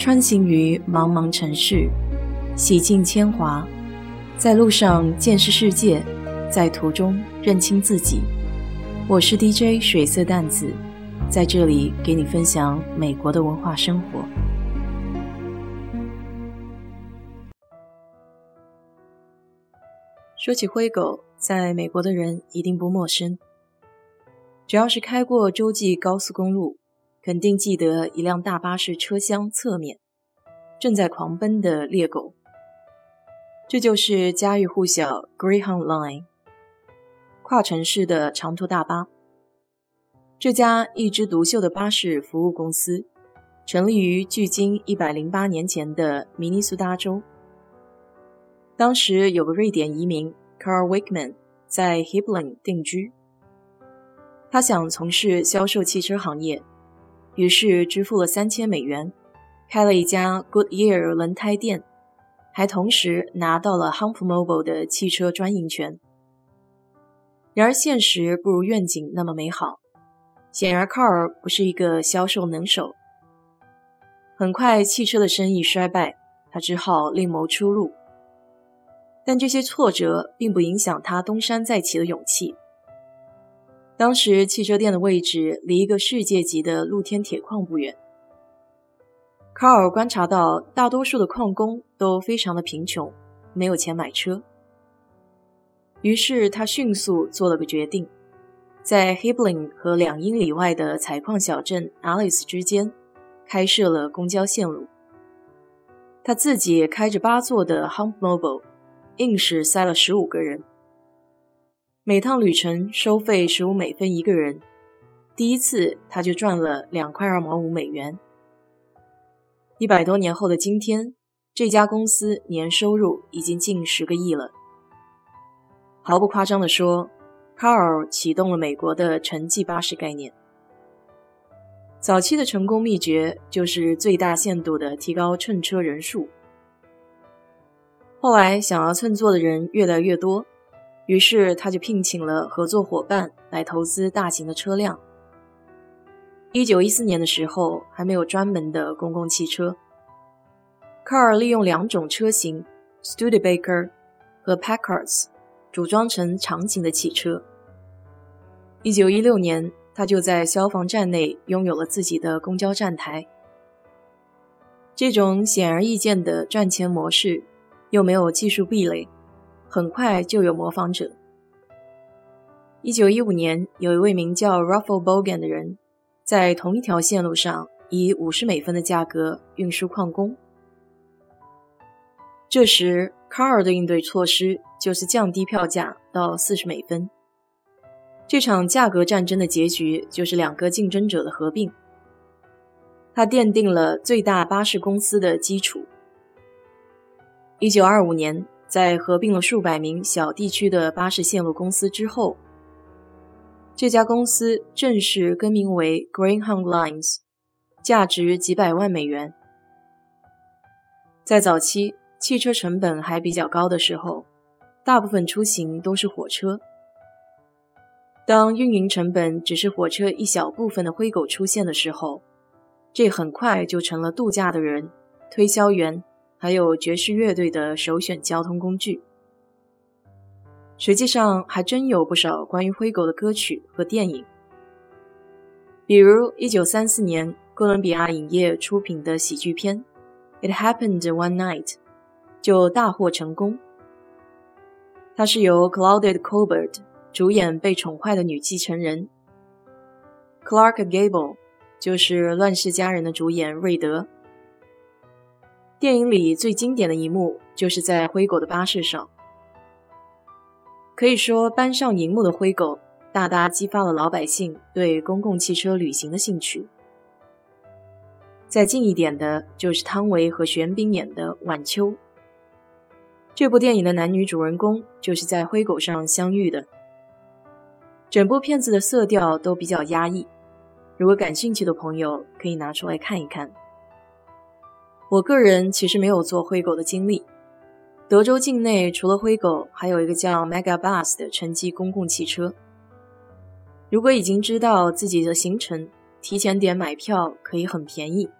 穿行于茫茫城市，洗尽铅华，在路上见识世界，在途中认清自己。我是 DJ 水色淡子，在这里给你分享美国的文化生活。说起灰狗，在美国的人一定不陌生。只要是开过洲际高速公路，肯定记得一辆大巴士车厢侧面正在狂奔的猎狗。这就是家喻户晓 Greyhound Line，跨城市的长途大巴。这家一枝独秀的巴士服务公司，成立于距今一百零八年前的明尼苏达州。当时有个瑞典移民 Carl Wickman 在 Hibbling 定居，他想从事销售汽车行业，于是支付了三千美元，开了一家 Goodyear 轮胎店，还同时拿到了 Hump Mobile 的汽车专营权。然而现实不如愿景那么美好，显然，Car 不是一个销售能手。很快汽车的生意衰败，他只好另谋出路。但这些挫折并不影响他东山再起的勇气。当时汽车店的位置离一个世界级的露天铁矿不远。卡尔观察到，大多数的矿工都非常的贫穷，没有钱买车。于是他迅速做了个决定，在 Hibbling 和两英里外的采矿小镇 Alice 之间开设了公交线路。他自己开着八座的 Hump Mobile。硬是塞了十五个人，每趟旅程收费十五美分一个人。第一次他就赚了两块二毛五美元。一百多年后的今天，这家公司年收入已经近十个亿了。毫不夸张地说，卡尔启动了美国的城际巴士概念。早期的成功秘诀就是最大限度地提高乘车人数。后来，想要乘坐的人越来越多，于是他就聘请了合作伙伴来投资大型的车辆。一九一四年的时候，还没有专门的公共汽车。卡尔利用两种车型，Studebaker 和 Packards，组装成长型的汽车。一九一六年，他就在消防站内拥有了自己的公交站台。这种显而易见的赚钱模式。又没有技术壁垒，很快就有模仿者。一九一五年，有一位名叫 Ruffle Bogan 的人，在同一条线路上以五十美分的价格运输矿工。这时，卡尔的应对措施就是降低票价到四十美分。这场价格战争的结局就是两个竞争者的合并。他奠定了最大巴士公司的基础。一九二五年，在合并了数百名小地区的巴士线路公司之后，这家公司正式更名为 Greenhound Lines，价值几百万美元。在早期汽车成本还比较高的时候，大部分出行都是火车。当运营成本只是火车一小部分的灰狗出现的时候，这很快就成了度假的人、推销员。还有爵士乐队的首选交通工具。实际上，还真有不少关于灰狗的歌曲和电影，比如1934年哥伦比亚影业出品的喜剧片《It Happened One Night》就大获成功。它是由 Claudette Colbert 主演被宠坏的女继承人，Clark Gable 就是《乱世佳人》的主演瑞德。电影里最经典的一幕就是在灰狗的巴士上，可以说搬上荧幕的灰狗大大激发了老百姓对公共汽车旅行的兴趣。再近一点的就是汤唯和玄彬演的《晚秋》。这部电影的男女主人公就是在灰狗上相遇的。整部片子的色调都比较压抑，如果感兴趣的朋友可以拿出来看一看。我个人其实没有坐灰狗的经历。德州境内除了灰狗，还有一个叫 Megabus 的城际公共汽车。如果已经知道自己的行程，提前点买票可以很便宜。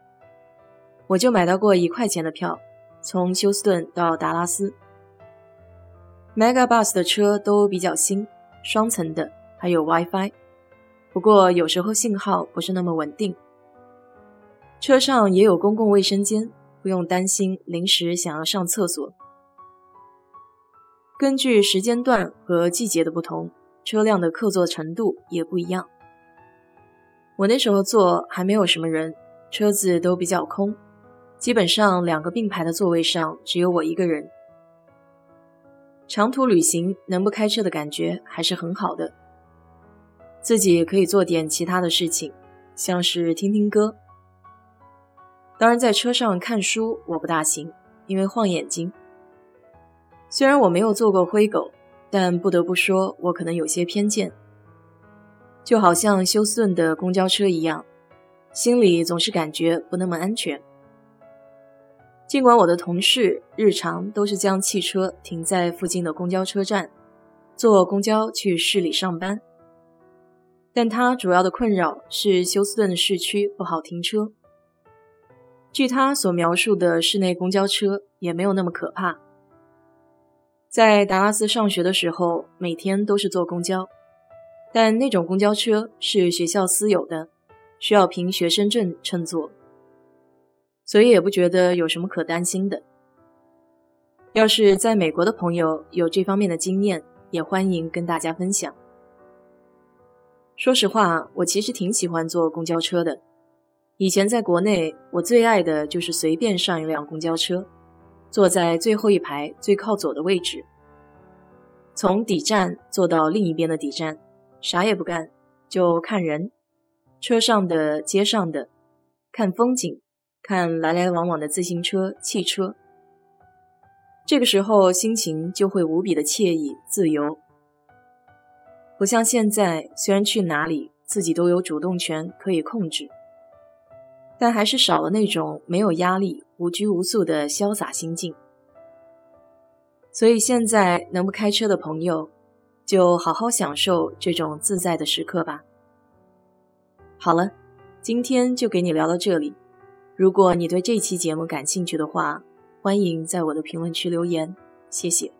我就买到过一块钱的票，从休斯顿到达拉斯。Megabus 的车都比较新，双层的，还有 WiFi，不过有时候信号不是那么稳定。车上也有公共卫生间，不用担心临时想要上厕所。根据时间段和季节的不同，车辆的客座程度也不一样。我那时候坐还没有什么人，车子都比较空。基本上两个并排的座位上只有我一个人。长途旅行能不开车的感觉还是很好的，自己可以做点其他的事情，像是听听歌。当然，在车上看书我不大行，因为晃眼睛。虽然我没有坐过灰狗，但不得不说，我可能有些偏见。就好像休斯顿的公交车一样，心里总是感觉不那么安全。尽管我的同事日常都是将汽车停在附近的公交车站，坐公交去市里上班，但他主要的困扰是休斯顿的市区不好停车。据他所描述的室内公交车也没有那么可怕。在达拉斯上学的时候，每天都是坐公交，但那种公交车是学校私有的，需要凭学生证乘坐。所以也不觉得有什么可担心的。要是在美国的朋友有这方面的经验，也欢迎跟大家分享。说实话，我其实挺喜欢坐公交车的。以前在国内，我最爱的就是随便上一辆公交车，坐在最后一排最靠左的位置，从底站坐到另一边的底站，啥也不干，就看人，车上的、街上的，看风景。看来来往往的自行车、汽车，这个时候心情就会无比的惬意、自由，不像现在，虽然去哪里自己都有主动权可以控制，但还是少了那种没有压力、无拘无束的潇洒心境。所以现在能不开车的朋友，就好好享受这种自在的时刻吧。好了，今天就给你聊到这里。如果你对这期节目感兴趣的话，欢迎在我的评论区留言，谢谢。